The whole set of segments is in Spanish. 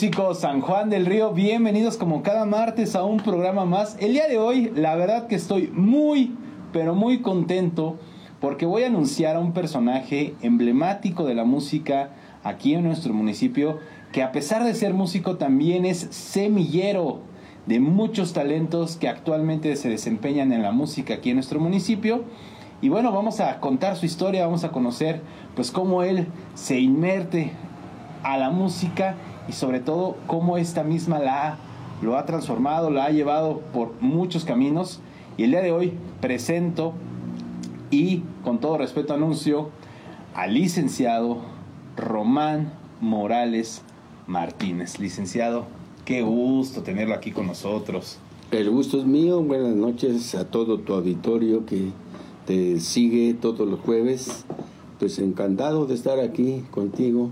amigos de Músico San Juan del Río? Bienvenidos como cada martes a un programa más. El día de hoy, la verdad que estoy muy, pero muy contento porque voy a anunciar a un personaje emblemático de la música aquí en nuestro municipio, que a pesar de ser músico también es semillero de muchos talentos que actualmente se desempeñan en la música aquí en nuestro municipio. Y bueno, vamos a contar su historia, vamos a conocer pues cómo él se inmerte a la música y sobre todo cómo esta misma la lo ha transformado, la ha llevado por muchos caminos. Y el día de hoy presento y con todo respeto anuncio al licenciado Román Morales Martínez. Licenciado, qué gusto tenerlo aquí con nosotros. El gusto es mío. Buenas noches a todo tu auditorio que te sigue todos los jueves. Pues encantado de estar aquí contigo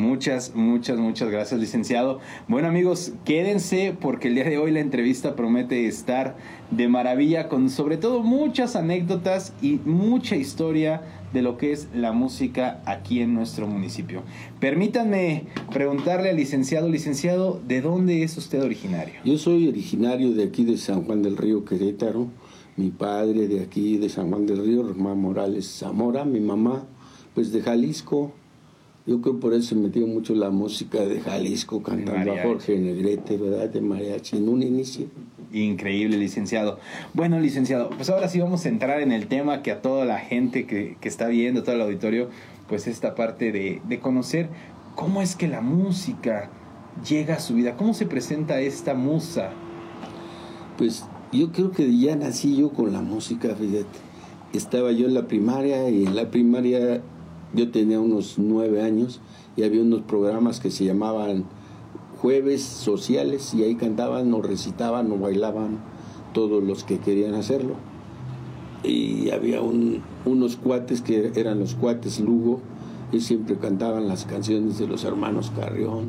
Muchas, muchas, muchas gracias, licenciado. Bueno, amigos, quédense porque el día de hoy la entrevista promete estar de maravilla con sobre todo muchas anécdotas y mucha historia de lo que es la música aquí en nuestro municipio. Permítanme preguntarle al licenciado, licenciado, ¿de dónde es usted originario? Yo soy originario de aquí de San Juan del Río, Querétaro. Mi padre de aquí de San Juan del Río, Román Morales Zamora, mi mamá pues de Jalisco, yo creo por eso se metió mucho la música de Jalisco, cantando a Jorge Negrete, ¿verdad? De mariachi en un inicio. Increíble, licenciado. Bueno, licenciado, pues ahora sí vamos a entrar en el tema que a toda la gente que, que está viendo, todo el auditorio, pues esta parte de, de conocer cómo es que la música llega a su vida, cómo se presenta esta musa. Pues yo creo que ya nací yo con la música, fíjate. Estaba yo en la primaria y en la primaria yo tenía unos nueve años y había unos programas que se llamaban jueves sociales y ahí cantaban o recitaban o bailaban todos los que querían hacerlo. Y había unos cuates que eran los cuates Lugo y siempre cantaban las canciones de los hermanos Carrión.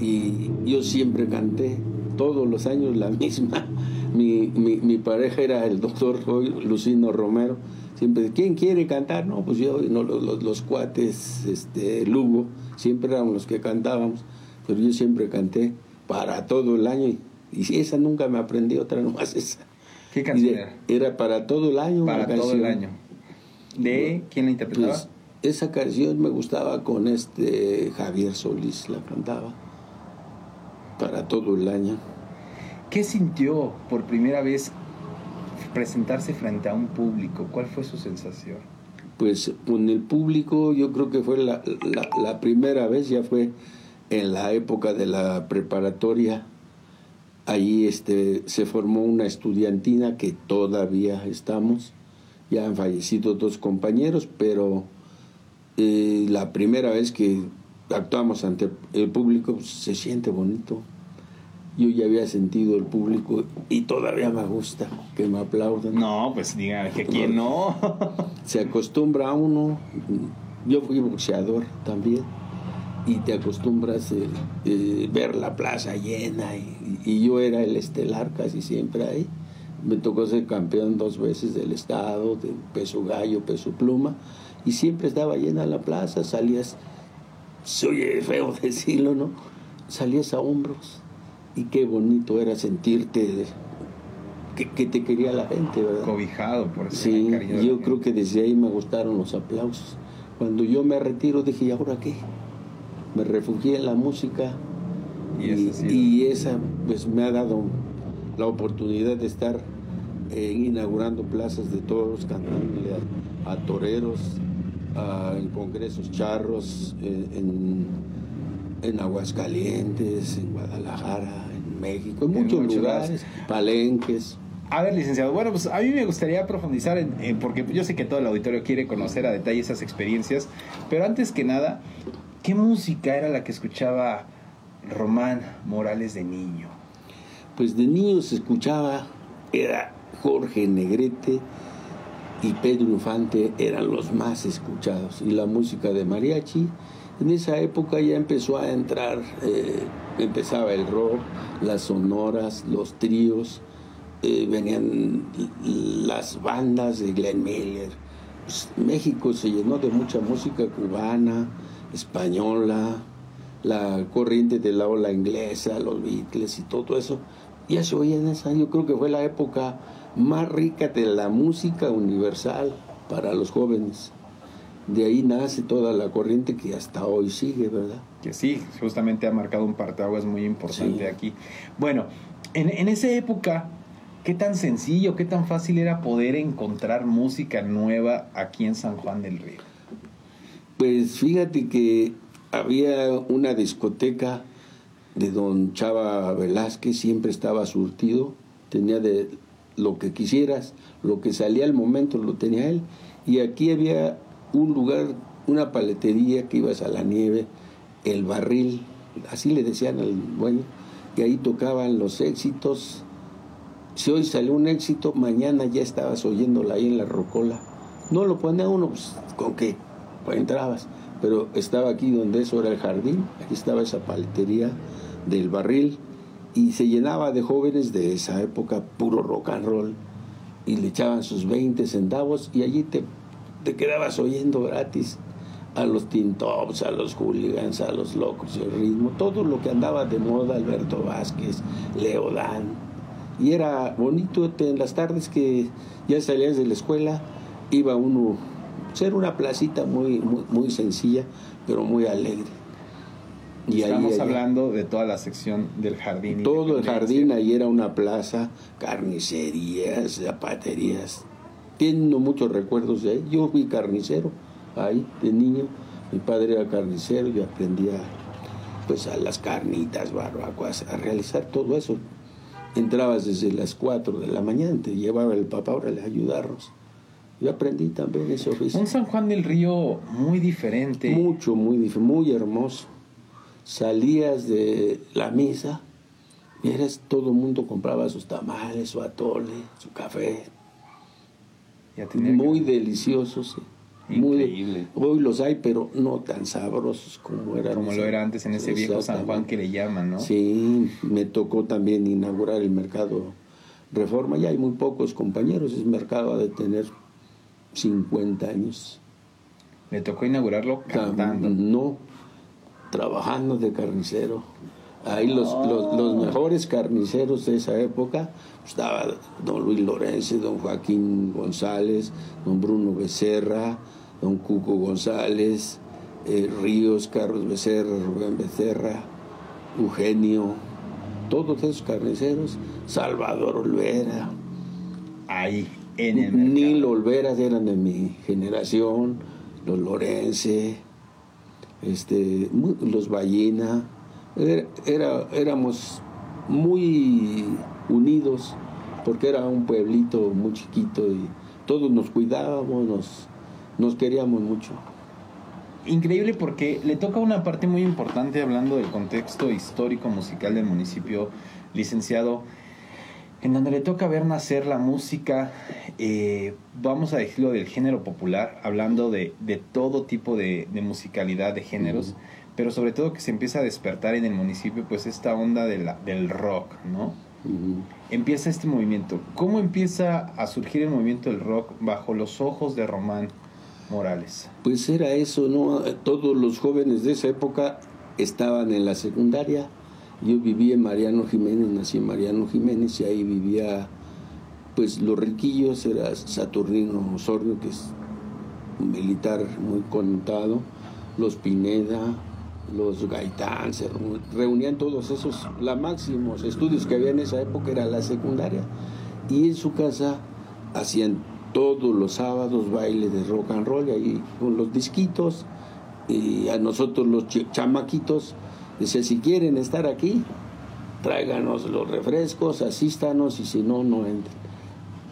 Y yo siempre canté todos los años la misma. Mi, mi, mi pareja era el doctor Lucino Romero siempre, ¿quién quiere cantar? No, pues yo, no, los, los, cuates, este, Lugo, siempre éramos los que cantábamos, pero yo siempre canté para todo el año y, esa nunca me aprendí, otra nomás esa. ¿Qué canción era? Era para todo el año. Para todo el año. ¿De quién la interpretaba? Pues, esa canción me gustaba con este Javier Solís, la cantaba para todo el año. ¿Qué sintió por primera vez presentarse frente a un público? ¿Cuál fue su sensación? Pues con el público yo creo que fue la, primera vez, ya fue en la época de la preparatoria. Ahí este, se formó una estudiantina que todavía estamos. Ya han fallecido dos compañeros, pero eh, la primera vez que actuamos ante el público pues, se siente bonito yo ya había sentido el público y todavía me gusta que me aplaudan. No, pues diga que quién no. Se acostumbra a uno. Yo fui boxeador también y te acostumbras a eh, eh, ver la plaza llena y, yo era el estelar casi siempre ahí. Me tocó ser campeón dos veces del estado, de peso gallo, peso pluma y siempre estaba llena la plaza, salías, soy feo decirlo, ¿no? Salías a hombros y qué bonito era sentirte que, te quería la gente, ¿verdad? Cobijado por Sí, yo creo que desde ahí me gustaron los aplausos. Cuando yo me retiro dije, ¿y ahora qué? Me refugié en la música y, esa pues me ha dado la oportunidad de estar eh, inaugurando plazas de toros, cantándole a, toreros, en congresos charros, eh, en en Aguascalientes, en Guadalajara, en México, en, muchos, lugares, palenques. A ver, licenciado, bueno, pues a mí me gustaría profundizar en, porque yo sé que todo el auditorio quiere conocer a detalle esas experiencias, pero antes que nada, ¿qué música era la que escuchaba Román Morales de niño? Pues de niño se escuchaba, era Jorge Negrete y Pedro Infante eran los más escuchados, y la música de mariachi, en esa época ya empezó a entrar, eh, empezaba el rock, las sonoras, los tríos, eh, venían las bandas de Glenn Miller. Pues, México se llenó de mucha música cubana, española, la corriente de la ola inglesa, los Beatles y todo eso, ya se oía en esa. Yo creo que fue la época más rica de la música universal para los jóvenes. De ahí nace toda la corriente que hasta hoy sigue, ¿verdad? Que sí, justamente ha marcado un parteaguas muy importante aquí. Bueno, en, en esa época, ¿qué tan sencillo, qué tan fácil era poder encontrar música nueva aquí en San Juan del Río? Pues fíjate que había una discoteca de don Chava Velázquez, siempre estaba surtido, tenía de lo que quisieras, lo que salía al momento lo tenía él. Y aquí había un lugar, una paletería que ibas a la nieve, el barril, así le decían al dueño, que ahí tocaban los éxitos. Si hoy salió un éxito, mañana ya estabas oyéndola ahí en la rocola. No lo ponía uno, pues, con qué, pues entrabas. Pero estaba aquí donde eso era el jardín, aquí estaba esa paletería del barril y se llenaba de jóvenes de esa época, puro rock and roll, y le echaban sus 20 centavos y allí te, te quedabas oyendo gratis a los Tintops, a los hooligans, a los locos el ritmo, todo lo que andaba de moda, Alberto Vázquez, Leodán. Y era bonito en las tardes que ya salías de la escuela, iba uno, ser una placita muy, muy, muy sencilla, pero muy alegre y Estamos hablando de toda la sección del jardín. Todo el jardín, ahí era una plaza, carnicerías, zapaterías. Tengo muchos recuerdos de ahí. Yo fui carnicero ahí de niño. Mi padre era carnicero y aprendía pues a las carnitas, barbacoas, a realizar todo eso. Entrabas desde las 4 de la mañana, te llevaba el papá, ahora ayudarnos. Yo aprendí también ese oficio. Un San Juan del Río muy diferente. Mucho, muy, muy hermoso salías de la misa y eres, todo el mundo compraba sus tamales, su atole, su café. Muy deliciosos. Increíble. hoy los hay, pero no tan sabrosos como eran. Como lo era antes en ese viejo San Juan que le llaman, ¿no? Sí, me tocó también inaugurar el mercado Reforma. Ya hay muy pocos compañeros, ese mercado de tener 50 años. ¿Le tocó inaugurarlo cantando? No, trabajando de carnicero. Ahí los, los, mejores carniceros de esa época pues, estaba don Luis Lorenzo, don Joaquín González, don Bruno Becerra, don Cuco González, eh, Ríos, Carlos Becerra, Rubén Becerra, Eugenio, todos esos carniceros, Salvador Olvera. Ahí, en el mercado. Nilo Olvera eran de mi generación, los Lorense, este, los ballena, era, éramos muy unidos porque era un pueblito muy chiquito y todos nos cuidábamos, nos, nos queríamos mucho. Increíble porque le toca una parte muy importante hablando del contexto histórico musical del municipio, licenciado en donde le toca ver nacer la música, eh, vamos a decirlo del género popular, hablando de, de todo tipo de, de, musicalidad, de géneros, pero sobre todo que se empieza a despertar en el municipio pues esta onda de la, del rock, ¿no? Empieza este movimiento. ¿Cómo empieza a surgir el movimiento del rock bajo los ojos de Román Morales? Pues era eso, ¿no? Todos los jóvenes de esa época estaban en la secundaria yo vivía en Mariano Jiménez, nací en Mariano Jiménez y ahí vivía, pues los riquillos, era Saturnino Osornio, que es un militar muy contado, los Pineda, los Gaitán, se reunían todos esos, los máximos estudios que había en esa época era la secundaria. Y en su casa hacían todos los sábados baile de rock and roll, ahí con los disquitos, y a nosotros los chamaquitos Dice, si quieren estar aquí, tráiganos los refrescos, asístanos y si no, no entren.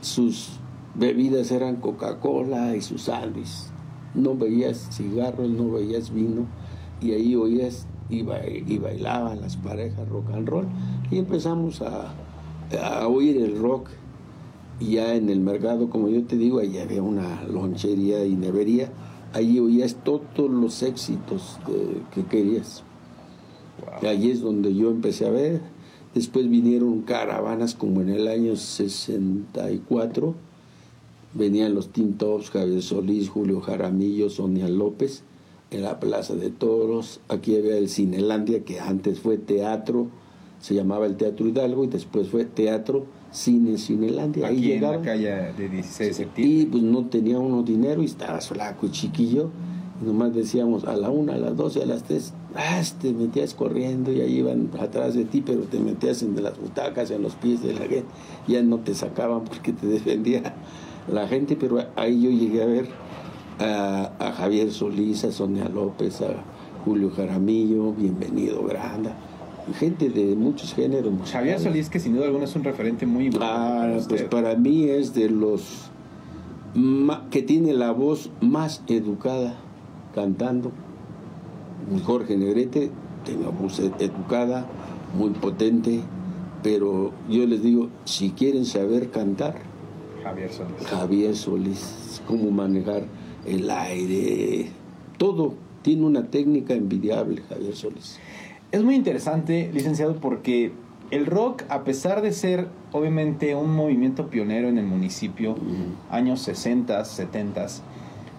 Sus bebidas eran Coca-Cola y sus sándwiches. No veías cigarros, no veías vino y ahí oías y, bailaban las parejas rock and roll y empezamos a, a oír el rock y ya en el mercado, como yo te digo, ahí había una lonchería y nevería, ahí oías todos los éxitos que querías. Y ahí es donde yo empecé a ver. Después vinieron caravanas como en el año 64. Venían los Tintops, Javier Solís, Julio Jaramillo, Sonia López, en la Plaza de Toros. Aquí había el Cinelandia, que antes fue teatro, se llamaba el Teatro Hidalgo, y después fue Teatro Cine Cinelandia. Ahí en la calle de 16 de septiembre. Y pues no tenía uno dinero y estaba flaco y chiquillo. Y nomás decíamos a la una, a las doce, a las tres, ah, te metías corriendo y ahí iban atrás de ti, pero te metías en las butacas, en los pies de la gente. Ya no te sacaban porque te defendía la gente, pero ahí yo llegué a ver a, Javier Solís, a Sonia López, a Julio Jaramillo, Bienvenido Granda, gente de muchos géneros. Javier Solís, que sin duda alguna es un referente muy bueno. Ah, pues para mí es de los que tiene la voz más educada cantando. Jorge Negrete tiene una voz educada, muy potente, pero yo les digo, si quieren saber cantar, Javier Solís. Javier Solís, cómo manejar el aire, todo. Tiene una técnica envidiable, Javier Solís. Es muy interesante, licenciado, porque el rock, a pesar de ser obviamente un movimiento pionero en el municipio, años 60, 70,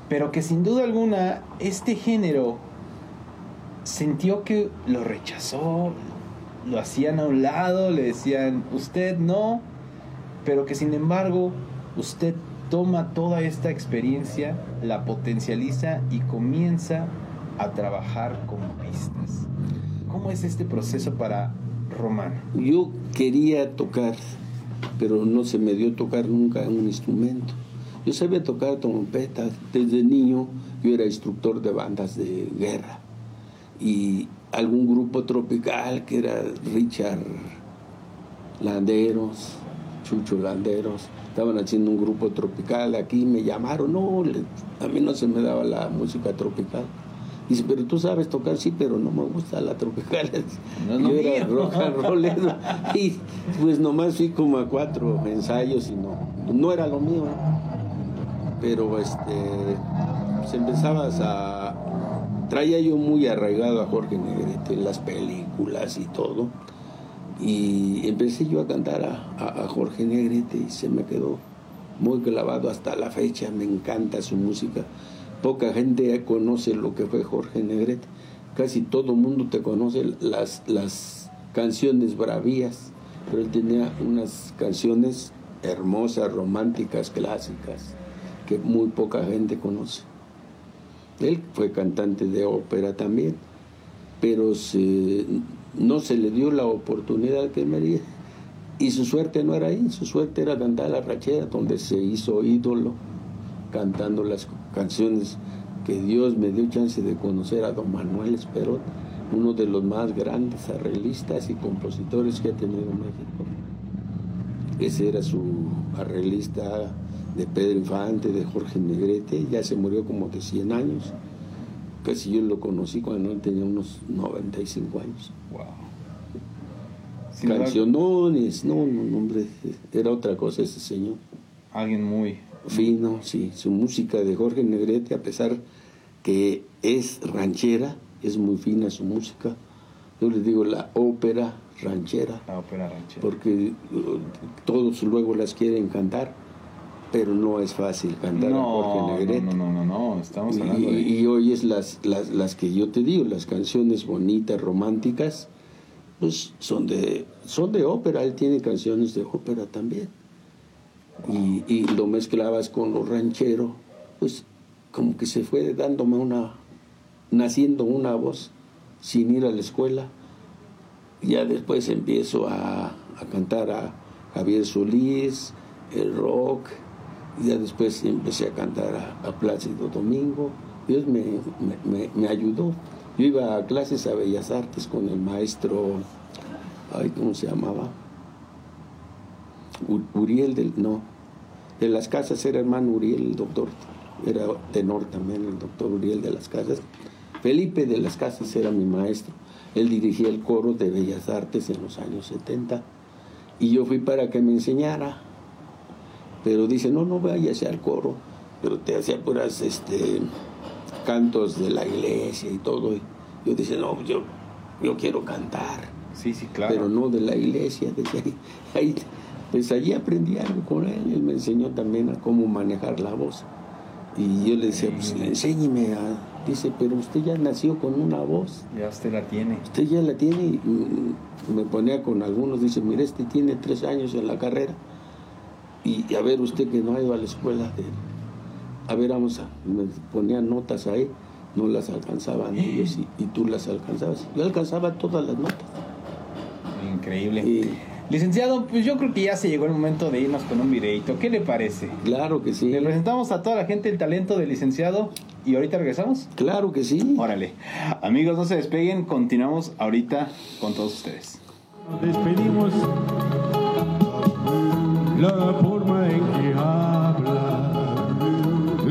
pero que sin duda alguna este género sintió que lo rechazó, lo hacían a un lado, le decían, usted no, pero que sin embargo usted toma toda esta experiencia, la potencializa y comienza a trabajar con pistas. ¿Cómo es este proceso para Román? Yo quería tocar, pero no se me dio tocar nunca un instrumento. Yo sabía tocar trompeta desde niño, yo era instructor de bandas de guerra y algún grupo tropical que era Richard Landeros, Chucho Landeros, estaban haciendo un grupo tropical aquí, me llamaron, no, a mí no se me daba la música tropical. Dice, pero tú sabes tocar, sí, pero no me gusta la tropical. No, Yo era rock and Y pues nomás fui como a cuatro ensayos y no, no era lo mío. Pero este, pues empezabas a... Traía yo muy arraigado a Jorge Negrete en las películas y todo. Y empecé yo a cantar a, Jorge Negrete y se me quedó muy clavado hasta la fecha, me encanta su música. Poca gente conoce lo que fue Jorge Negrete, casi todo el mundo te conoce las, las canciones bravías, pero él tenía unas canciones hermosas, románticas, clásicas, que muy poca gente conoce. Él fue cantante de ópera también, pero se, no se le dio la oportunidad que merecía. Y su suerte no era ahí, su suerte era cantar la rachera, donde se hizo ídolo, cantando las canciones que Dios me dio chance de conocer a don Manuel Esperot, uno de los más grandes arreglistas y compositores que ha tenido México. Ese era su arreglista de Pedro Infante, de Jorge Negrete, ya se murió como de 100 años si yo lo conocí cuando él tenía unos 95 años. Wow. Cancionones, no, no, hombre, era otra cosa ese señor. Alguien muy fino, sí. Su música de Jorge Negrete, a pesar que es ranchera, es muy fina su música. Yo les digo la ópera ranchera. La ópera ranchera. Porque uh, todos luego las quieren cantar pero no es fácil cantar a Jorge Negrete. No, no, no, no, estamos hablando y, de... y oyes las, las, las, que yo te digo, las canciones bonitas, románticas, pues son de, son de ópera, él tiene canciones de ópera también. Y, y lo mezclabas con lo ranchero, pues como que se fue dándome una, naciendo una voz sin ir a la escuela. Ya después empiezo a, a cantar a Javier Solís, el rock, ya después empecé a cantar a, Plácido Domingo. Dios me, me, ayudó. Yo iba a clases a Bellas Artes con el maestro, ay, ¿cómo se llamaba? Uriel del, no, de las casas era hermano Uriel, el doctor, era tenor también, el doctor Uriel de las casas. Felipe de las casas era mi maestro. Él dirigía el coro de Bellas Artes en los años 70 y yo fui para que me enseñara pero dice, no, no vayas al coro, pero te hacía puras este, cantos de la iglesia y todo. Y yo dice, no, yo, yo quiero cantar. Sí, sí, claro. Pero no de la iglesia. ahí, pues allí aprendí algo con él. Él me enseñó también a cómo manejar la voz. Y yo le decía, pues enséñeme a... Dice, pero usted ya nació con una voz. Ya usted la tiene. Usted ya la tiene. Y me ponía con algunos, dice, mire, este tiene tres años en la carrera. Y a ver, usted que no ha ido a la escuela, a ver, vamos a... Me ponía notas ahí, no las alcanzaban ellos y, y tú las alcanzabas. Yo alcanzaba todas las notas. Increíble. Y, Licenciado, pues yo creo que ya se llegó el momento de irnos con un videito. ¿Qué le parece? claro que sí. Le presentamos a toda la gente el talento del licenciado y ahorita regresamos. Claro que sí. Órale. Amigos, no se despeguen. Continuamos ahorita con todos ustedes. Nos despedimos la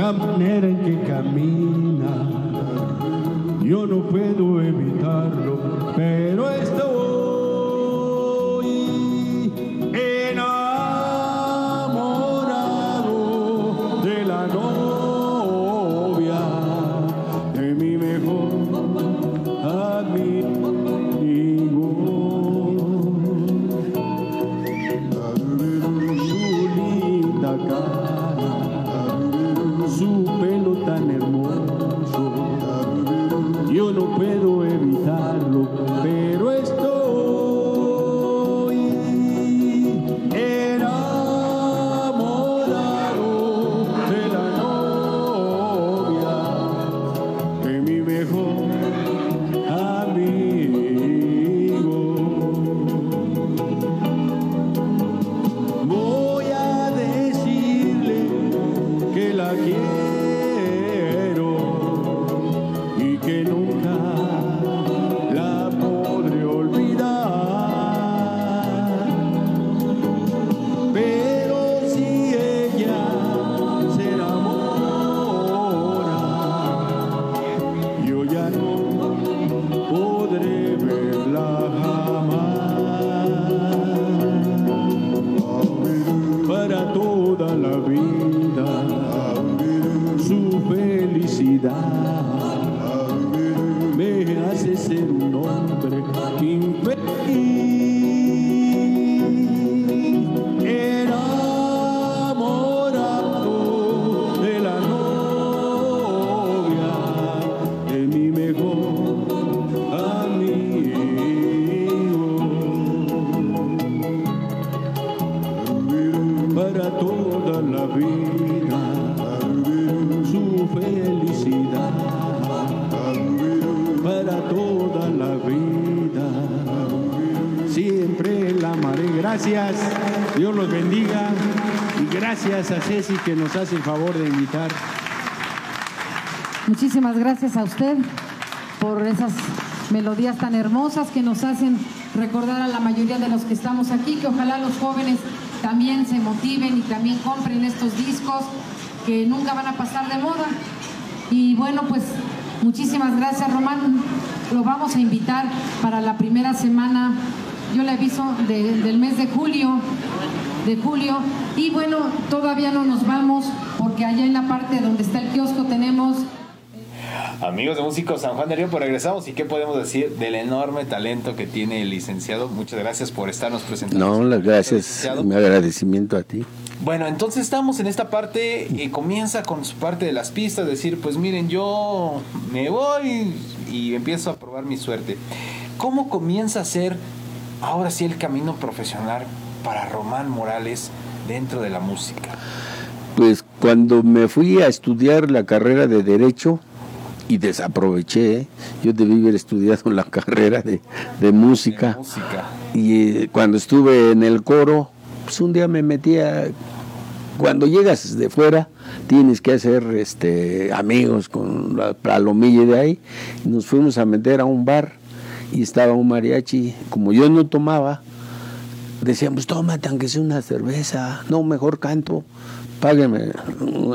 la manera en que camina. Yo no puedo evitarlo, pero estoy el favor de invitar Muchísimas gracias a usted por esas melodías tan hermosas que nos hacen recordar a la mayoría de los que estamos aquí, que ojalá los jóvenes también se motiven y también compren estos discos que nunca van a pasar de moda. Y bueno, pues muchísimas gracias Román. Lo vamos a invitar para la primera semana, yo le aviso, de- del mes de julio de julio. Y bueno, todavía no nos vamos porque allá en la parte donde está el kiosco tenemos Amigos de Músicos San Juan del Río, pues regresamos y qué podemos decir del enorme talento que tiene el licenciado. Muchas gracias por estarnos presentando. No, las gracias. Mi agradecimiento a ti. Bueno, entonces estamos en esta parte y comienza con su parte de las pistas, decir, pues miren, yo me voy y empiezo a probar mi suerte. ¿Cómo comienza a ser ahora sí el camino profesional para Román Morales dentro de la música? Pues cuando me fui a estudiar la carrera de Derecho y desaproveché, ¿eh? yo debí haber estudiado la carrera de, de música. De música. Y eh, cuando estuve en el coro, pues un día me metí a... Cuando llegas de fuera, tienes que hacer este, amigos con la palomilla de ahí. Nos fuimos a meter a un bar y estaba un mariachi. Como yo no tomaba, decíamos, tómate aunque sea una cerveza. No, mejor canto. Págueme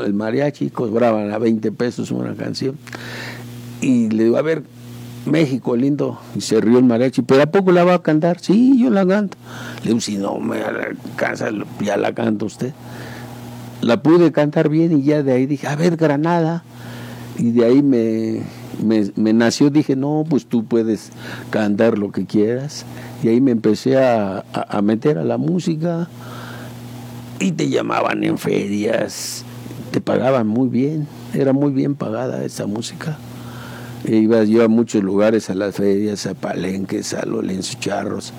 el mariachi. Cobraban a 20 pesos una canción. Y le digo, a ver, México lindo. Y se rió el mariachi, pero ¿a poco la va a cantar? Sí, yo la canto. Le digo, si no me alcanza, ya la canta usted. La pude cantar bien y ya de ahí dije, a ver, Granada. Y de ahí me, me nació, dije, no, pues tú puedes cantar lo que quieras. Y ahí me empecé a, a- meter a la música y te llamaban en ferias te pagaban muy bien, era muy bien pagada esa música. E iba yo a muchos lugares, a las ferias, a palenques, a Lorenzo Charros.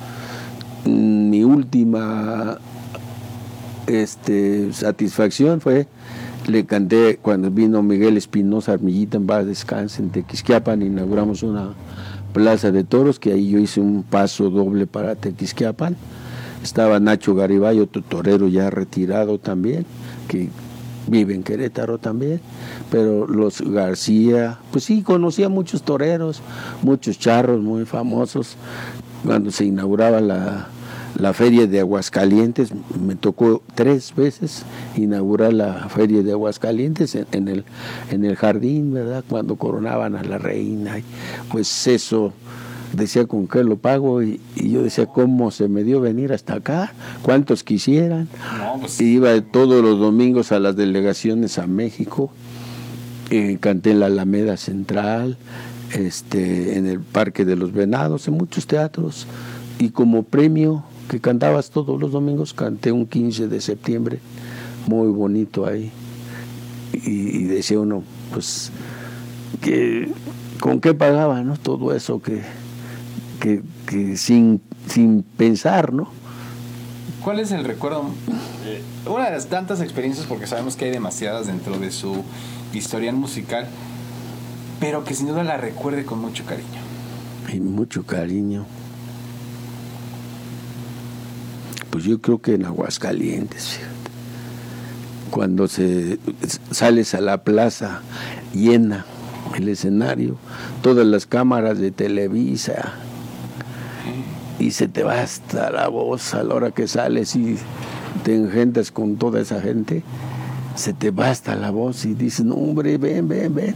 Mm, mi última este, satisfacción fue, le canté cuando vino Miguel Espinosa Armillita en Paz Descanse en Tequisquiapan, inauguramos una plaza de toros, que ahí yo hice un paso doble para Tequisquiapan. Estaba Nacho Garibay, otro torero ya retirado también, que vive en Querétaro también, pero los García, pues sí, conocía muchos toreros, muchos charros muy famosos. Cuando se inauguraba la, la feria de Aguascalientes, me tocó tres veces inaugurar la feria de Aguascalientes en, el, en el jardín, ¿verdad? Cuando coronaban a la reina. Pues eso decía con qué lo pago y, yo decía cómo se me dio venir hasta acá, cuántos quisieran. Pues Iba todos los domingos a las delegaciones a México, eh, canté en la Alameda Central, este, en el Parque de los Venados, en muchos teatros y como premio que cantabas todos los domingos, canté un 15 de septiembre, muy bonito ahí. Y, decía uno, pues, que con qué pagaba, ¿no? Todo eso que, que, sin, sin pensar, ¿no? ¿Cuál es el recuerdo? Eh, una de las tantas experiencias, porque sabemos que hay demasiadas dentro de su historial musical, pero que sin duda la recuerde con mucho cariño. Y mucho cariño. Pues yo creo que en Aguascalientes, fíjate. Cuando se sales a la plaza llena el escenario, todas las cámaras de Televisa, y se te va hasta la voz a la hora que sales y te engentas con toda esa gente, se te va hasta la voz y dices, no, hombre, ven, ven, ven.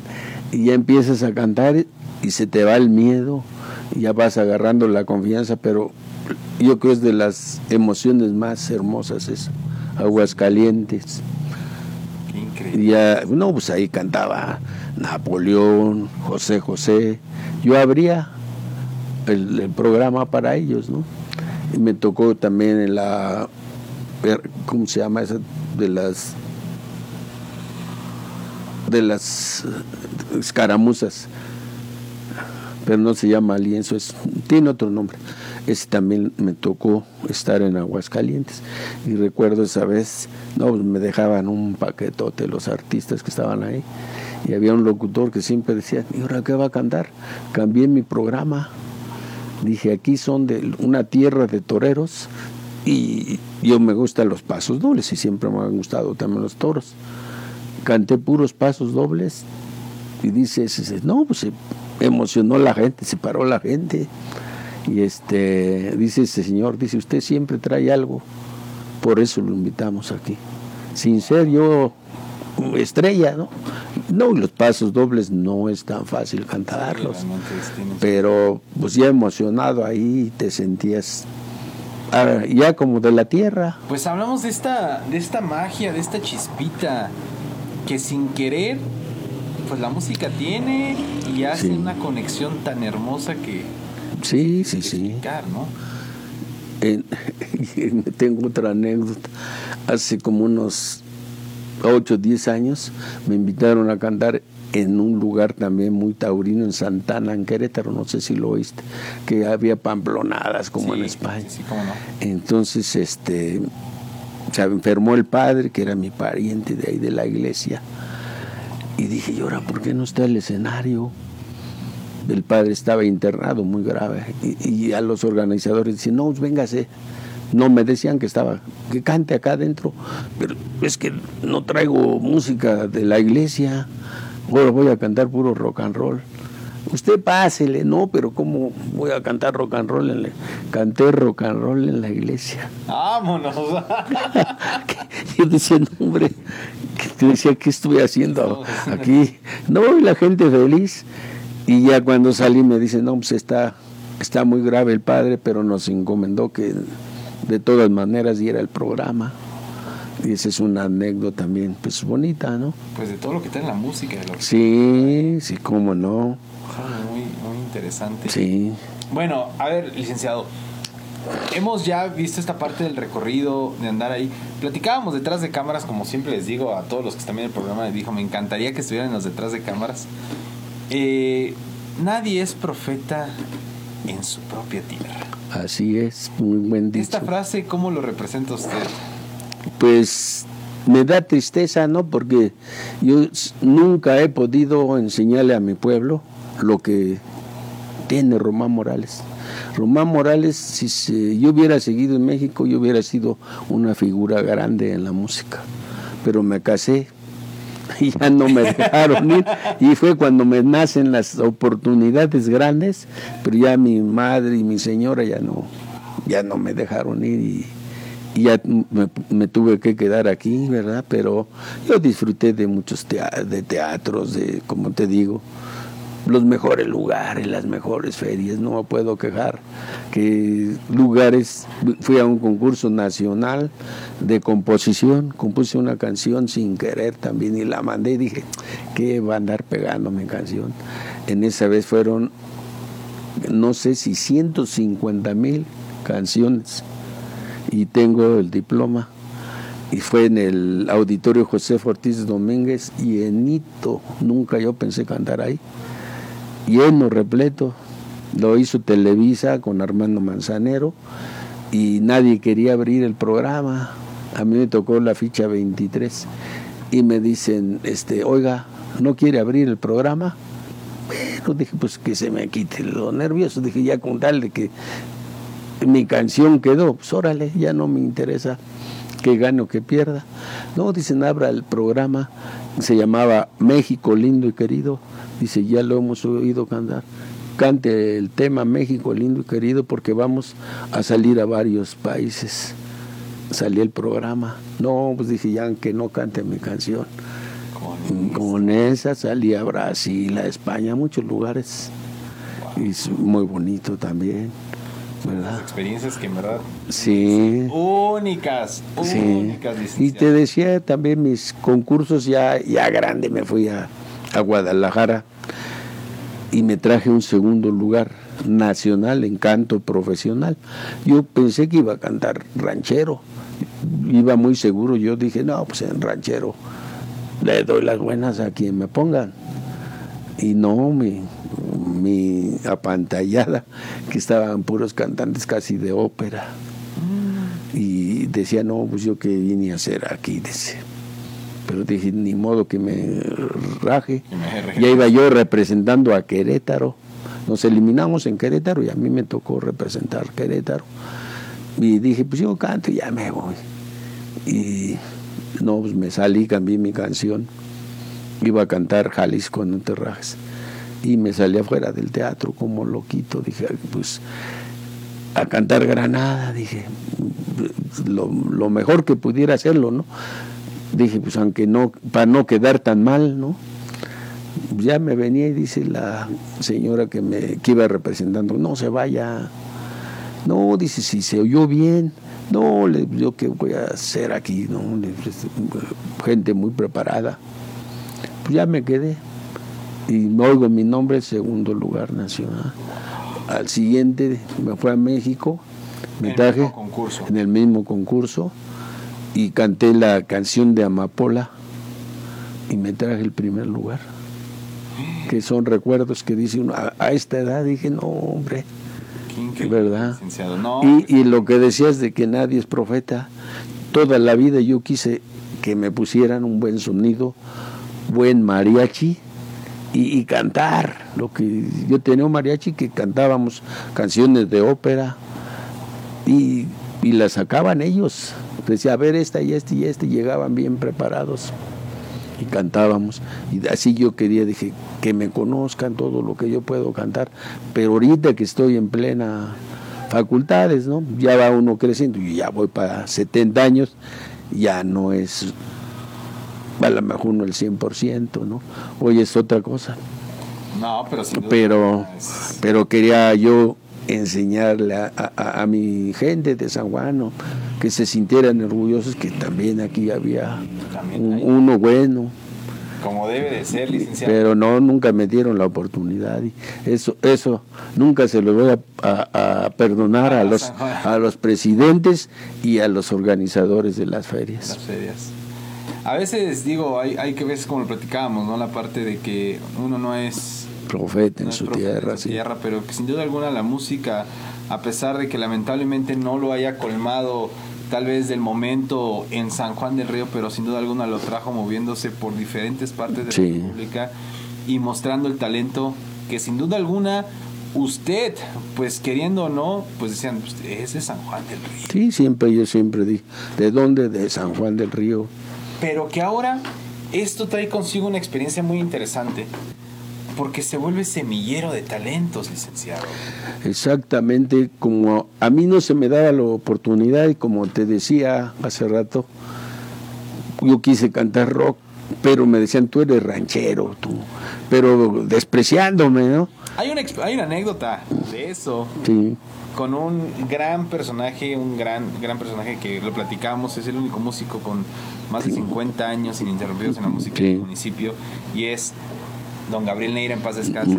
Y ya empiezas a cantar y se te va el miedo, y ya vas agarrando la confianza, pero yo creo que es de las emociones más hermosas es Aguascalientes. Qué increíble. Ya, no, pues ahí cantaba Napoleón, José José. Yo abría el, programa para ellos, ¿no? Y me tocó también en la, ¿cómo se llama esa? De las, de las escaramuzas, pero no se llama lienzo, es, tiene otro nombre. Ese también me tocó estar en Aguascalientes. Y recuerdo esa vez, no, pues me dejaban un paquetote los artistas que estaban ahí. Y había un locutor que siempre decía, ¿y ahora qué va a cantar? Cambié mi programa Dije, aquí son de una tierra de toreros y yo me gustan los pasos dobles y siempre me han gustado también los toros. Canté puros pasos dobles y dice, no, pues se emocionó la gente, se paró la gente. Y este, dice ese señor, dice, usted siempre trae algo, por eso lo invitamos aquí. Sin ser yo estrella, ¿no? No, los pasos dobles no es tan fácil cantarlos, pero pues ya emocionado ahí te sentías ah, ya como de la tierra. Pues hablamos de esta, de esta magia, de esta chispita que sin querer, pues la música tiene y hace una conexión tan hermosa que sí, sí, sí. ¿no? tengo otra anécdota. Hace como unos 8 o 10 años, me invitaron a cantar en un lugar también muy taurino en Santana, en Querétaro, no sé si lo oíste, que había pamplonadas como en España. Entonces, este, se enfermó el padre, que era mi pariente de ahí de la iglesia, y dije, ¿y ahora por qué no está el escenario? El padre estaba internado muy grave, y, a los organizadores dicen, no, véngase no me decían que estaba, que cante acá adentro, pero es que no traigo música de la iglesia, ahora voy a cantar puro rock and roll. Usted pásele, no, pero ¿cómo voy a cantar rock and roll? En la... Canté rock and roll en la iglesia. Vámonos. Yo decía, no, hombre, que decía, ¿qué estuve haciendo aquí? No, y la gente feliz. Y ya cuando salí me dice, no, pues está, está muy grave el padre, pero nos encomendó que de todas maneras y era el programa. Y esa es una anécdota también, pues bonita, ¿no? Pues de todo lo que está en la música. sí, sí, cómo no. Muy, muy interesante. Sí. Bueno, a ver, licenciado, hemos ya visto esta parte del recorrido, de andar ahí. Platicábamos detrás de cámaras, como siempre les digo a todos los que están viendo el programa, les dijo, me encantaría que estuvieran los detrás de cámaras. Eh, nadie es profeta en su propia tierra. Así es, muy buen dicho. Esta frase, ¿cómo lo representa usted? Pues me da tristeza, ¿no? Porque yo nunca he podido enseñarle a mi pueblo lo que tiene Román Morales. Román Morales, si yo hubiera seguido en México, yo hubiera sido una figura grande en la música. Pero me casé y ya no me dejaron ir. Y fue cuando me nacen las oportunidades grandes, pero ya mi madre y mi señora ya no, ya no me dejaron ir y, ya me, tuve que quedar aquí, ¿verdad? Pero yo disfruté de muchos de teatros, de, como te digo, los mejores lugares, las mejores ferias, no me puedo quejar. Que lugares, fui a un concurso nacional de composición, compuse una canción sin querer también y la mandé y dije, ¿qué va a andar pegando mi canción? En esa vez fueron, no sé si 150 mil canciones y tengo el diploma y fue en el auditorio José Ortiz Domínguez y en Hito, nunca yo pensé cantar ahí lleno, repleto. Lo hizo Televisa con Armando Manzanero y nadie quería abrir el programa. A mí me tocó la ficha 23 y me dicen, este, oiga, ¿no quiere abrir el programa? Bueno, dije, pues que se me quite lo nervioso. Dije, ya con tal de que mi canción quedó, pues órale, ya no me interesa que gane o que pierda. No, dicen, abra el programa. Se llamaba México lindo y querido Dice, ya lo hemos oído cantar. Cante el tema México lindo y querido porque vamos a salir a varios países. Salí el programa. No, pues dije, ya que no cante mi canción. Con, esa salí a Brasil, a España, a muchos lugares. Y es muy bonito también. ¿verdad? Experiencias que en verdad sí. únicas, únicas. Y te decía también mis concursos ya, ya grande me fui a, a Guadalajara y me traje un segundo lugar nacional en canto profesional. Yo pensé que iba a cantar ranchero, iba muy seguro, yo dije, no, pues en ranchero le doy las buenas a quien me pongan. Y no, mi, mi apantallada, que estaban puros cantantes casi de ópera. Y decía, no, pues yo que vine a hacer aquí, dice pero dije, ni modo que me raje. Ya iba yo representando a Querétaro. Nos eliminamos en Querétaro y a mí me tocó representar Querétaro. Y dije, pues yo canto y ya me voy. Y no, pues me salí, cambié mi canción. Iba a cantar Jalisco en te Y me salí afuera del teatro como loquito. Dije, pues a cantar Granada, dije, lo, lo mejor que pudiera hacerlo, ¿no? Dije, pues aunque no, para no quedar tan mal, ¿no? Ya me venía y dice la señora que me que iba representando, no se vaya. No, dice, si se oyó bien. No, le, yo qué voy a hacer aquí, ¿no? Gente muy preparada. Pues ya me quedé. Y me oigo mi nombre, segundo lugar nacional. Al siguiente me fue a México, me traje en el mismo concurso y canté la canción de Amapola y me traje el primer lugar. Que son recuerdos que dice uno, a, esta edad dije, no, hombre, ¿verdad? Y, y lo que decías de que nadie es profeta, toda la vida yo quise que me pusieran un buen sonido, buen mariachi y, y, cantar. Lo que yo tenía un mariachi que cantábamos canciones de ópera y, y las sacaban ellos decía, a ver, esta y esta y esta, y llegaban bien preparados y cantábamos. Y así yo quería, dije, que me conozcan todo lo que yo puedo cantar, pero ahorita que estoy en plena facultades, ¿no? Ya va uno creciendo, y ya voy para 70 años, ya no es a lo mejor no el 100%, ¿no? Hoy es otra cosa. No, pero pero, pero quería yo enseñarle a, mi gente de San Juan que se sintieran orgullosos que también aquí había uno bueno. Como debe de ser, licenciado. Pero no, nunca me dieron la oportunidad. Y eso, eso nunca se lo voy a, a- a perdonar a los, a los presidentes y a los organizadores de las las ferias. ferias. A veces digo, hay, hay que ver como lo platicábamos, ¿no? La parte de que uno no es Profeta en no su profeta tierra, en su sí. tierra, pero que sin duda alguna la música, a pesar de que lamentablemente no lo haya colmado tal vez del momento en San Juan del Río, pero sin duda alguna lo trajo moviéndose por diferentes partes de Sí. la República y mostrando el talento que sin duda alguna usted, pues queriendo o no, pues decían, "Pues, es de San Juan del Río. Sí, siempre, yo siempre dije, ¿de dónde? De San Juan del Río. Pero que ahora esto trae consigo una experiencia muy interesante, porque se vuelve semillero de talentos, licenciado. Exactamente, como a mí no se me daba la oportunidad y como te decía hace rato, yo quise cantar rock, pero me decían, tú eres ranchero, tú, pero despreciándome, ¿no? Hay una, hay una anécdota de eso Sí, con un gran personaje, un gran, gran personaje que lo platicamos, es el único músico con más de 50 años ininterrumpidos en la música Sí. del municipio y es don Gabriel Neira en paz descanse.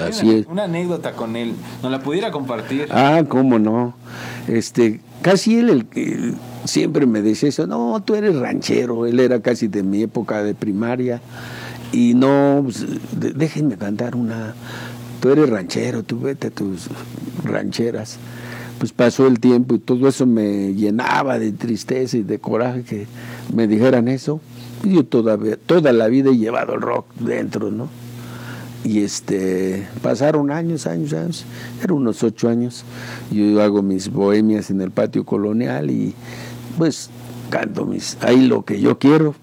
Así una, es. una anécdota con él, ¿nos la pudiera compartir? ah, cómo no, este, casi él el que siempre me decía eso, no, tú eres ranchero, él era casi de mi época de primaria, y no, pues, déjenme cantar una, tú eres ranchero, tú vete a tus rancheras. Pues pasó el tiempo y todo eso me llenaba de tristeza y de coraje que me dijeran eso. Y yo todavía, toda la vida he llevado el rock dentro, ¿no? Y este, pasaron años, años, años, eran unos ocho años. Yo hago mis bohemias en el patio colonial y pues canto mis, ahí lo que yo quiero.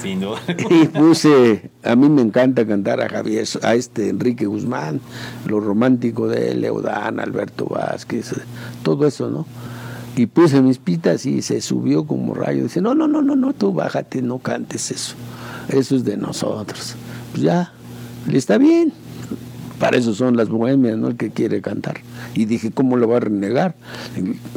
Sin duda. Y puse, a mí me encanta cantar a Javier, a este Enrique Guzmán, lo romántico de él, Leodán, Alberto Vázquez, todo eso, ¿no? Y puse mis pitas y se subió como rayo. Dice, no, no, no, no, no, tú bájate, no cantes eso. Eso es de nosotros. Pues ya, le está bien. Para eso son las bohemias, ¿no? El que quiere cantar. Y dije, ¿cómo lo va a renegar?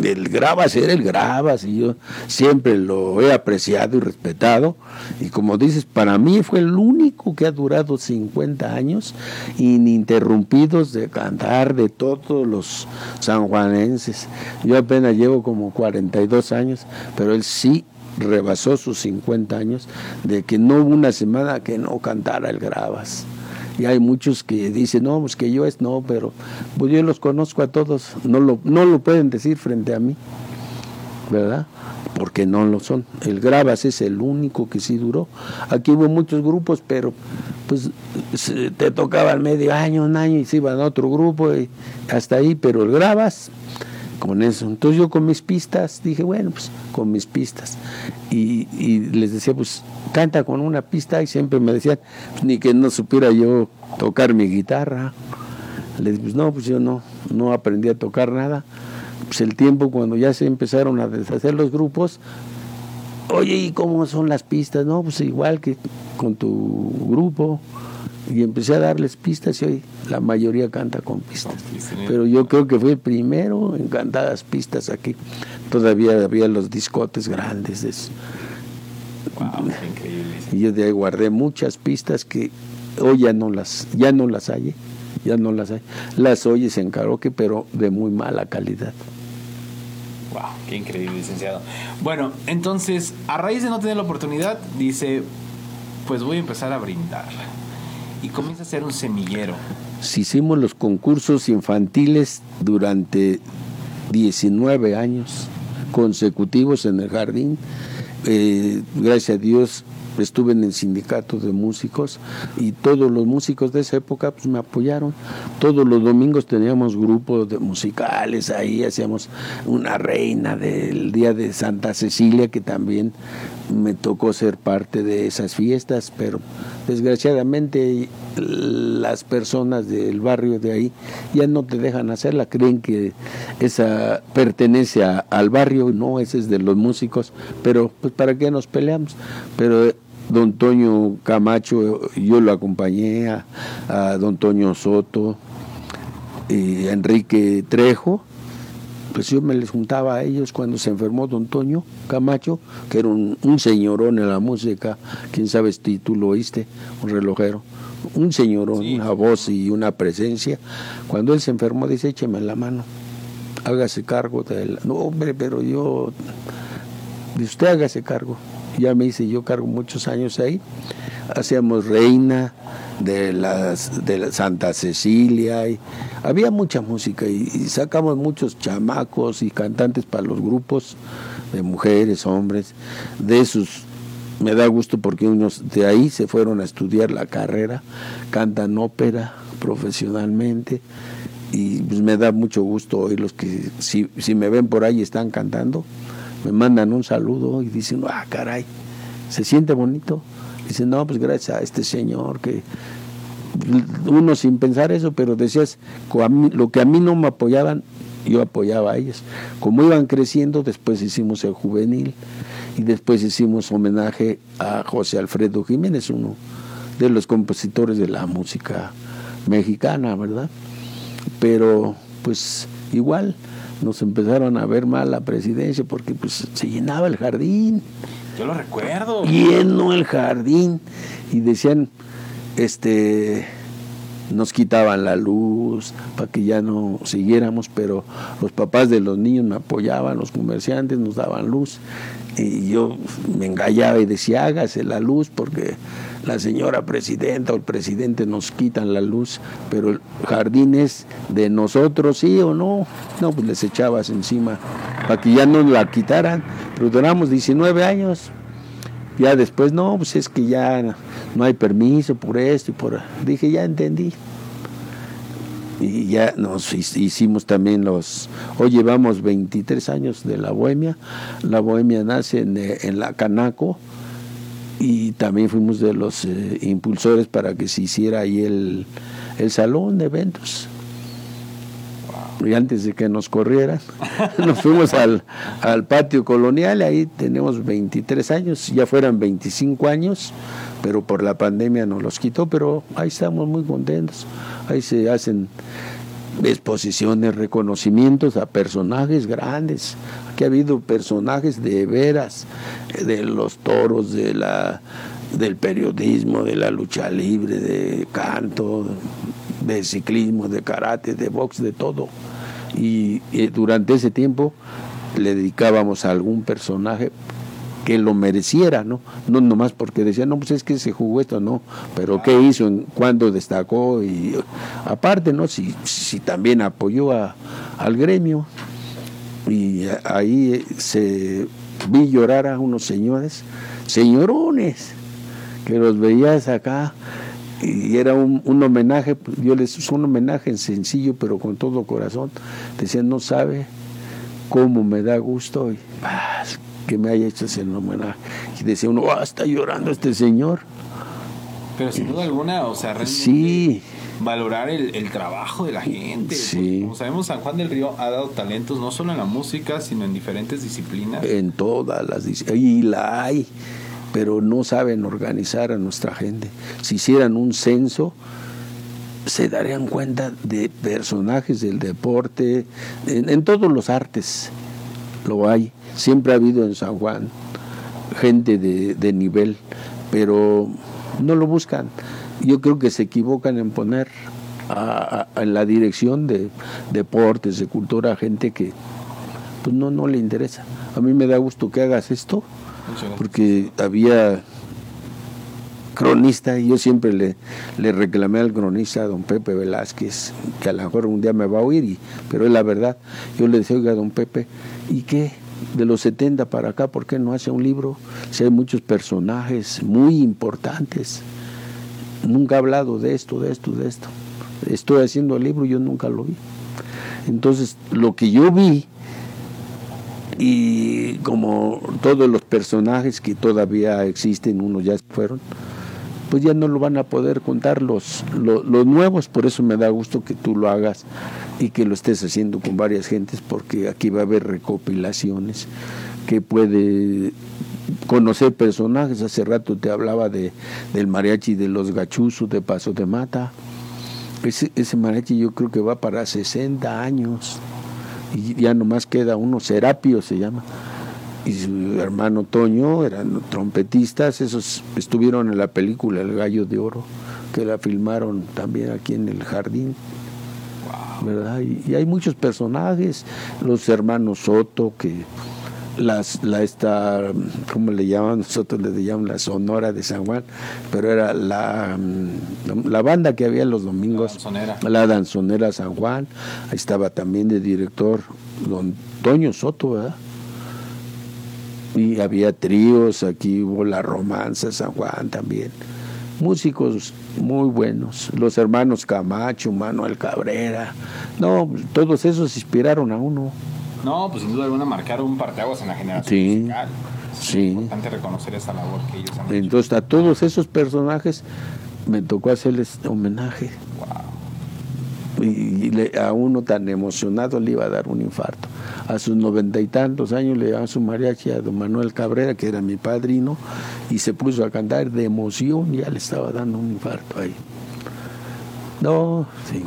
El grabas era el grabas, y yo siempre lo he apreciado y respetado. Y como dices, para mí fue el único que ha durado 50 años ininterrumpidos de cantar de todos los sanjuanenses. Yo apenas llevo como 42 años, pero él sí rebasó sus 50 años de que no hubo una semana que no cantara el grabas. Y hay muchos que dicen, no, pues que yo es, no, pero pues yo los conozco a todos, no lo, no lo pueden decir frente a mí, ¿verdad? Porque no lo son. El Gravas es el único que sí duró. Aquí hubo muchos grupos, pero pues te tocaban medio año, un año y se iban a otro grupo y hasta ahí, pero el Gravas, con eso. Entonces yo con mis pistas dije, bueno, pues con mis pistas. Y, y les decía, pues canta con una pista y siempre me decían, pues, ni que no supiera yo tocar mi guitarra. Les dije, pues no, pues yo no, no aprendí a tocar nada. Pues el tiempo cuando ya se empezaron a deshacer los grupos, oye, ¿y cómo son las pistas? No, pues igual que con tu grupo. Y empecé a darles pistas y hoy la mayoría canta con pistas. Pero yo creo que fue el primero en cantadas pistas aquí. Todavía había los discotes grandes de eso. Wow. Y yo de ahí guardé muchas pistas que hoy ya no las, ya no las hay, ya no las hay. Las oyes en karaoke, pero de muy mala calidad. Wow, qué increíble, licenciado. Bueno, entonces, a raíz de no tener la oportunidad, dice, pues voy a empezar a brindar. Y comienza a ser un semillero. Si hicimos los concursos infantiles durante 19 años consecutivos en el jardín. Eh, gracias a Dios estuve en el sindicato de músicos y todos los músicos de esa época pues, me apoyaron. Todos los domingos teníamos grupos de musicales, ahí hacíamos una reina del día de Santa Cecilia que también me tocó ser parte de esas fiestas, pero desgraciadamente las personas del barrio de ahí ya no te dejan hacerla, creen que esa pertenece al barrio, no, ese es de los músicos, pero pues para qué nos peleamos, pero don Toño Camacho, yo lo acompañé a, don Toño Soto, y a Enrique Trejo, pues yo me les juntaba a ellos cuando se enfermó don Toño Camacho, que era un, un señorón en la música, quién sabe si tú lo oíste, un relojero, un señorón, una voz y una presencia. Cuando él se enfermó, dice, écheme la mano, hágase cargo de él. No, hombre, pero yo, dice, usted hágase cargo. Ya me hice yo cargo muchos años ahí. Hacíamos reina de las de la Santa Cecilia había mucha música y, sacamos muchos chamacos y cantantes para los grupos de mujeres, hombres, de esos me da gusto porque unos de ahí se fueron a estudiar la carrera, cantan ópera profesionalmente y pues me da mucho gusto oírlos que si, si me ven por ahí están cantando, me mandan un saludo y dicen, ah, caray, se siente bonito. Dicen, no, pues gracias a este señor que uno sin pensar eso, pero decías, lo que a mí no me apoyaban, yo apoyaba a ellos. Como iban creciendo, después hicimos el juvenil y después hicimos homenaje a José Alfredo Jiménez, uno de los compositores de la música mexicana, ¿verdad? Pero pues igual nos empezaron a ver mal la presidencia porque pues se llenaba el jardín. Yo lo recuerdo. Lleno el jardín y decían, este, nos quitaban la luz para que ya no siguiéramos, pero los papás de los niños me apoyaban, los comerciantes nos daban luz y yo me engallaba y decía, hágase la luz porque la señora presidenta o el presidente nos quitan la luz, pero el jardín es de nosotros, sí o no. No, pues les echabas encima para que ya no la quitaran, pero duramos 19 años. Ya después, no, pues es que ya no hay permiso por esto y por... Dije, ya entendí. Y ya nos hicimos también los... Hoy llevamos 23 años de la Bohemia. La Bohemia nace en, en la Canaco y también fuimos de los eh, impulsores para que se hiciera ahí el, el salón de eventos. Y antes de que nos corrieran, nos fuimos al, al patio colonial, ahí tenemos 23 años, ya fueran 25 años, pero por la pandemia nos los quitó, pero ahí estamos muy contentos. Ahí se hacen exposiciones, reconocimientos a personajes grandes. Aquí ha habido personajes de veras, de los toros, de la, del periodismo, de la lucha libre, de canto, de ciclismo, de karate, de box, de todo. Y, durante ese tiempo le dedicábamos a algún personaje que lo mereciera, ¿no? No nomás porque decía, no, pues es que se jugó esto, no, pero qué hizo, cuándo destacó y aparte, ¿no? Si, si también apoyó a, al gremio y ahí se vi llorar a unos señores, señorones, que los veías acá y era un, un homenaje, yo les hice un homenaje sencillo pero con todo corazón, decían, no sabe cómo me da gusto y que me haya hecho ese homenaje. Y decía uno, ah, está llorando este señor. Pero sin duda alguna, o sea, realmente Sí, valorar el, el trabajo de la gente. Sí. Como sabemos, San Juan del Río ha dado talentos no solo en la música, sino en diferentes disciplinas. en todas las dis- y la hay, pero no saben organizar a nuestra gente. Si hicieran un censo, se darían cuenta de personajes del deporte, en, en todos los artes lo hay. Siempre ha habido en San Juan gente de, de nivel, pero no lo buscan. Yo creo que se equivocan en poner a, a- en la dirección de deportes, de cultura, gente que pues no, no le interesa. A mí me da gusto que hagas esto, porque había cronista y yo siempre le, le reclamé al cronista, don Pepe Velázquez, que a lo mejor un día me va a oír, y, pero es la verdad. Yo le decía, oiga, don Pepe, ¿y qué? De los 70 para acá, ¿por qué no hace un libro? Si hay muchos personajes muy importantes. Nunca ha hablado de esto, de esto, de esto. Estoy haciendo el libro y yo nunca lo vi. Entonces, lo que yo vi, y como todos los personajes que todavía existen, unos ya fueron, pues ya no lo van a poder contar los, lo- los, nuevos, por eso me da gusto que tú lo hagas y que lo estés haciendo con varias gentes, porque aquí va a haber recopilaciones que puede conocer personajes. Hace rato te hablaba de, del mariachi de los gachuzos de Paso de Mata. Ese, ese mariachi yo creo que va para 60 años y ya nomás queda uno, Serapio se llama, y su hermano Toño eran trompetistas, esos estuvieron en la película El Gallo de Oro, que la filmaron también aquí en el jardín. ¿verdad? Y, y hay muchos personajes, los hermanos Soto, que las, la esta, ¿cómo le llaman? Nosotros le llamamos la Sonora de San Juan, pero era la, mm, la banda que había los domingos, danzonera. la danzonera San Juan, ahí estaba también de director don Toño Soto, ¿verdad? Y había tríos, aquí hubo la romanza San Juan también. Músicos muy buenos, los hermanos Camacho, Manuel Cabrera, no, todos esos inspiraron a uno. No, pues sin duda alguna marcaron un parteaguas en la generación Sí, musical. Es sí. importante reconocer esa labor que ellos han hecho. Entonces a todos esos personajes me tocó hacerles homenaje. Y, y le- a uno tan emocionado le iba a dar un infarto. A sus noventa y tantos años le daba su mariachi a don Manuel Cabrera, que era mi padrino, y se puso a cantar de emoción, ya le estaba dando un infarto ahí. No, sí.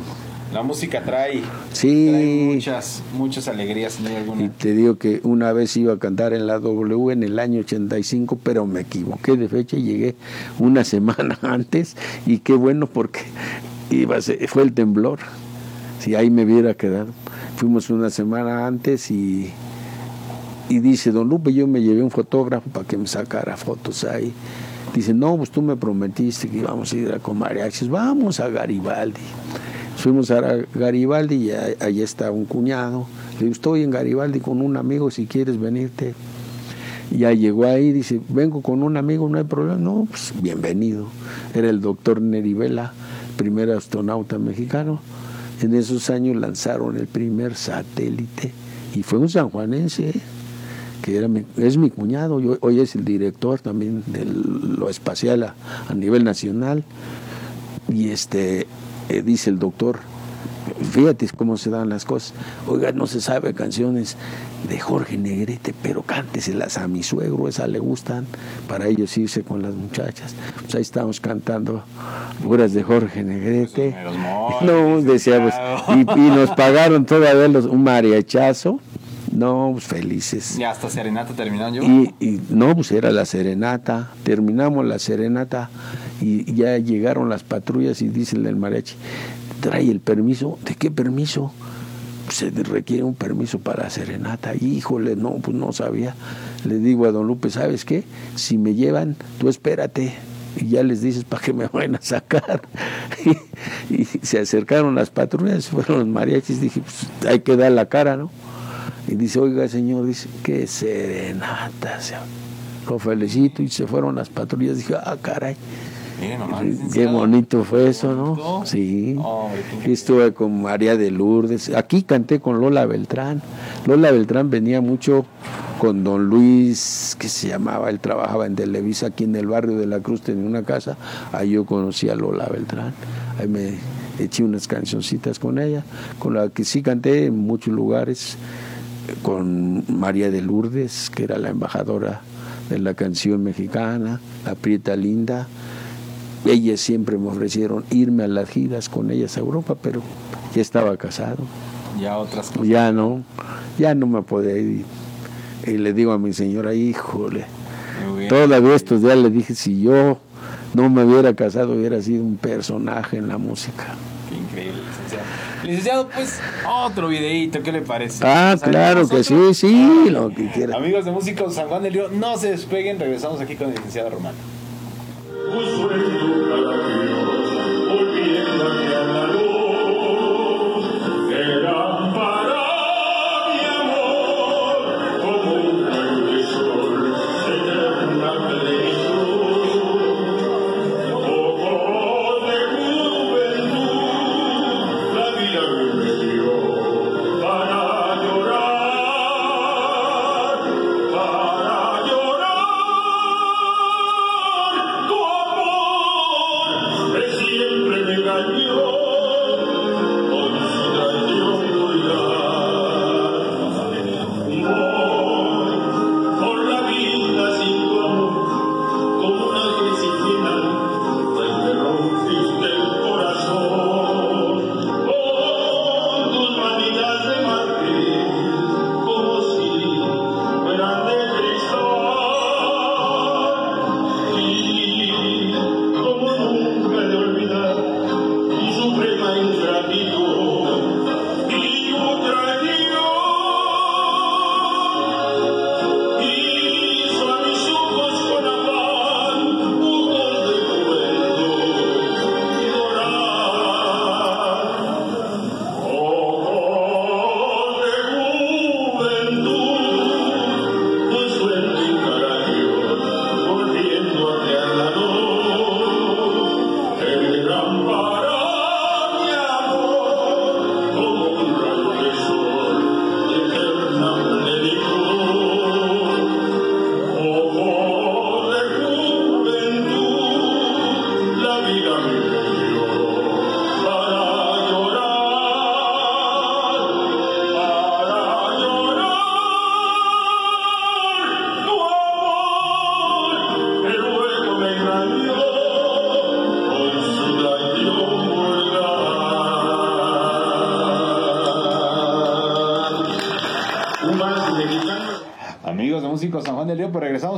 La música trae, Sí. trae muchas, muchas alegrías, Y te digo que una vez iba a cantar en la W en el año 85, pero me equivoqué de fecha y llegué una semana antes. Y qué bueno porque iba a ser- fue el temblor. Si ahí me hubiera quedado. Fuimos una semana antes y, y dice, don Lupe, yo me llevé un fotógrafo para que me sacara fotos ahí. Dice, no, pues tú me prometiste que íbamos a ir a con mariachis. Vamos a Garibaldi. Fuimos a Garibaldi y ahí está un cuñado. Le digo, estoy en Garibaldi con un amigo, si quieres venirte. Ya llegó ahí, dice, vengo con un amigo, no hay problema. No, pues bienvenido. Era el doctor Nerivela, primer astronauta mexicano. En esos años lanzaron el primer satélite y fue un sanjuanense, ¿eh? que era mi- es mi cuñado, y hoy- hoy es el director también de lo espacial a, a nivel nacional. Y este, eh, dice el doctor, fíjate cómo se dan las cosas. Oiga, no se sabe canciones de Jorge Negrete, pero cánteselas a mi suegro, esas le gustan, para ellos irse con las muchachas. Pues ahí estamos cantando puras de Jorge Negrete. No, decíamos, y, y nos pagaron todavía los, un mariachazo. No, pues felices. Ya hasta serenata terminaron yo. Y, y no, pues era la serenata. Terminamos la serenata y ya llegaron las patrullas y dice el mariachi, trae el permiso. ¿De qué permiso? Se requiere un permiso para serenata. Híjole, no, pues no sabía. Le digo a don Lupe, ¿sabes qué? Si me llevan, tú espérate. Y ya les dices para que me vayan a sacar. y, se acercaron las patrullas, fueron los mariachis. Dije, pues hay que dar la cara, ¿no? Y dice, oiga señor, dice, qué serenata. se- Lo felicito y se fueron las patrullas. Dije, ah, caray, qué bonito fue eso, ¿no? Sí. Estuve con María de Lourdes. Aquí canté con Lola Beltrán. Lola Beltrán venía mucho con don Luis, que se llamaba, él trabajaba en Televisa aquí en el barrio de la Cruz, tenía una casa. Ahí yo conocí a Lola Beltrán. Ahí me eché unas cancioncitas con ella, con la que sí canté en muchos lugares, con María de Lourdes, que era la embajadora de la canción mexicana, la Prieta Linda. Ellas siempre me ofrecieron irme a las giras con ellas a Europa, pero ya estaba casado. Ya otras cosas. Ya no, ya no me podía ir. Y le digo a mi señora, híjole, todavía estos días le dije, si yo no me hubiera casado, hubiera sido un personaje en la música. Qué increíble, licenciado. Licenciado, pues otro videíto, ¿qué le parece? Ah, ¿Sale claro que sí, sí, lo que quiera. Amigos de Músicos San Juan del Río, no se despeguen, regresamos aquí con el licenciado Romano. Para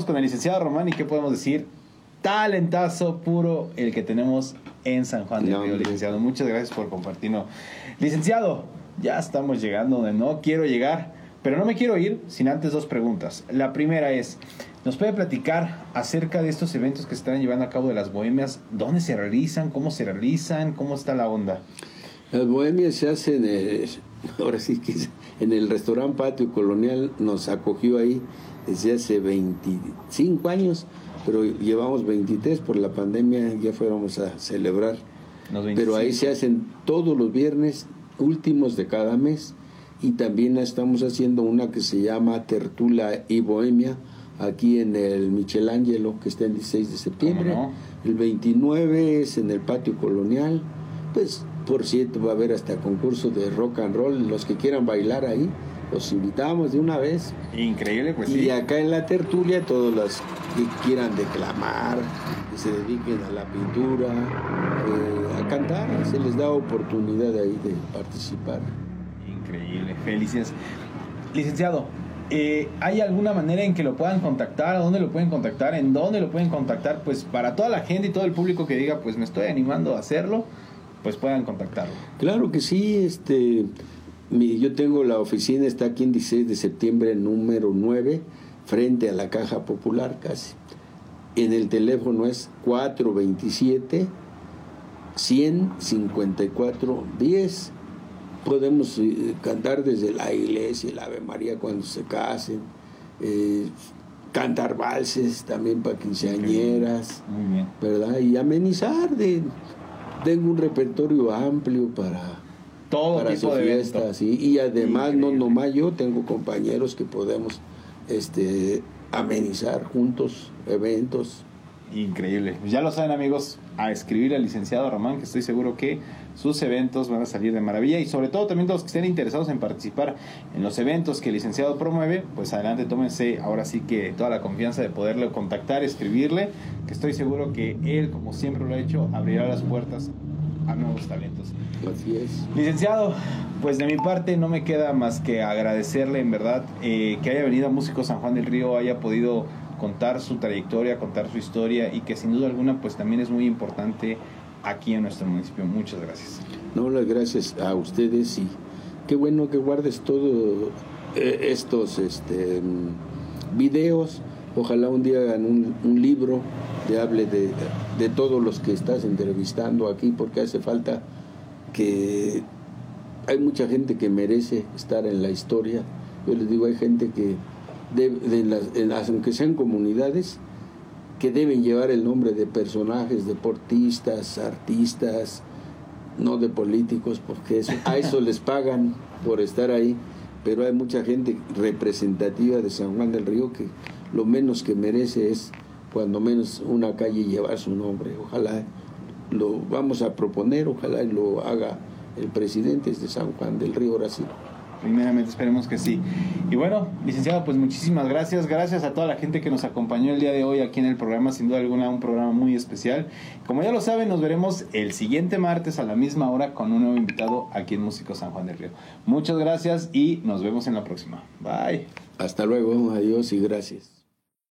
con el licenciado Román y qué podemos decir. Talentazo puro el que tenemos en San Juan del No, Río, hombre. licenciado. Muchas gracias por compartirnos. Licenciado, ya estamos llegando donde no quiero llegar, pero no me quiero ir sin antes dos preguntas. La primera es, ¿nos puede platicar acerca de estos eventos que se están llevando a cabo de las bohemias? ¿Dónde se realizan? ¿Cómo se realizan? ¿Cómo está la onda? Las bohemias se hacen, eh, ahora sí que en el restaurante Patio Colonial nos acogió ahí desde hace 25 años, pero llevamos 23 por la pandemia, ya fuéramos a celebrar. Pero ahí 25. se hacen todos los viernes últimos de cada mes y también estamos haciendo una que se llama Tertula y Bohemia aquí en el Michelangelo que está el 16 de septiembre. El 29 es en el Patio Colonial. Pues por cierto va a haber hasta concurso de rock and roll. Los que quieran bailar ahí, los invitamos de una vez. Increíble, pues Y sí. acá en la tertulia, todos los que quieran declamar, que se dediquen a la pintura, eh, a cantar, se les da oportunidad ahí de participar. Increíble, felices. Licenciado, eh, ¿hay alguna manera en que lo puedan contactar? ¿A dónde lo pueden contactar? ¿En dónde lo pueden contactar? Pues para toda la gente y todo el público que diga, pues me estoy animando a hacerlo, pues puedan contactarlo. Claro que sí, este, yo tengo la oficina, está aquí en 16 de septiembre, número 9, frente a la Caja Popular casi. En el teléfono es 427 154 10. Podemos eh, cantar desde la iglesia, el Ave María cuando se casen, eh, cantar valses también para quinceañeras. Muy bien. ¿verdad? Y amenizar. De, tengo un repertorio amplio para, Todo para su de fiesta, evento. sí. Y además, no Increíble. nomás yo, tengo compañeros que podemos este, amenizar juntos eventos. Increíble. Pues ya lo saben amigos, a escribir al licenciado Román, que estoy seguro que sus eventos van a salir de maravilla y sobre todo también todos los que estén interesados en participar en los eventos que el licenciado promueve, pues adelante tómense ahora sí que toda la confianza de poderle contactar, escribirle, que estoy seguro que él, como siempre lo ha hecho, abrirá las puertas a nuevos talentos. Así es. Licenciado, pues de mi parte no me queda más que agradecerle en verdad eh, que haya venido a Músico San Juan del Río, haya podido contar su trayectoria, contar su historia y que sin duda alguna pues también es muy importante aquí en nuestro municipio. Muchas gracias. No, las gracias a ustedes y qué bueno que guardes todo eh, estos este, mm, videos. Ojalá un día hagan un, libro de hable de, de todos los que estás entrevistando aquí, porque hace falta que hay mucha gente que merece estar en la historia. Yo les digo, hay gente que, aunque sean comunidades, que deben llevar el nombre de personajes, deportistas, artistas, no de políticos, porque a eso les pagan por estar ahí, pero hay mucha gente representativa de San Juan del Río que lo menos que merece es, cuando menos, una calle llevar su nombre. Ojalá lo vamos a proponer, ojalá lo haga el presidente de San Juan del Río, sí. Primeramente esperemos que sí. Y bueno, licenciado, pues muchísimas gracias. Gracias a toda la gente que nos acompañó el día de hoy aquí en el programa, sin duda alguna un programa muy especial. Como ya lo saben, nos veremos el siguiente martes a la misma hora con un nuevo invitado aquí en Músico San Juan del Río. Muchas gracias y nos vemos en la próxima. Bye. Hasta luego, adiós y gracias.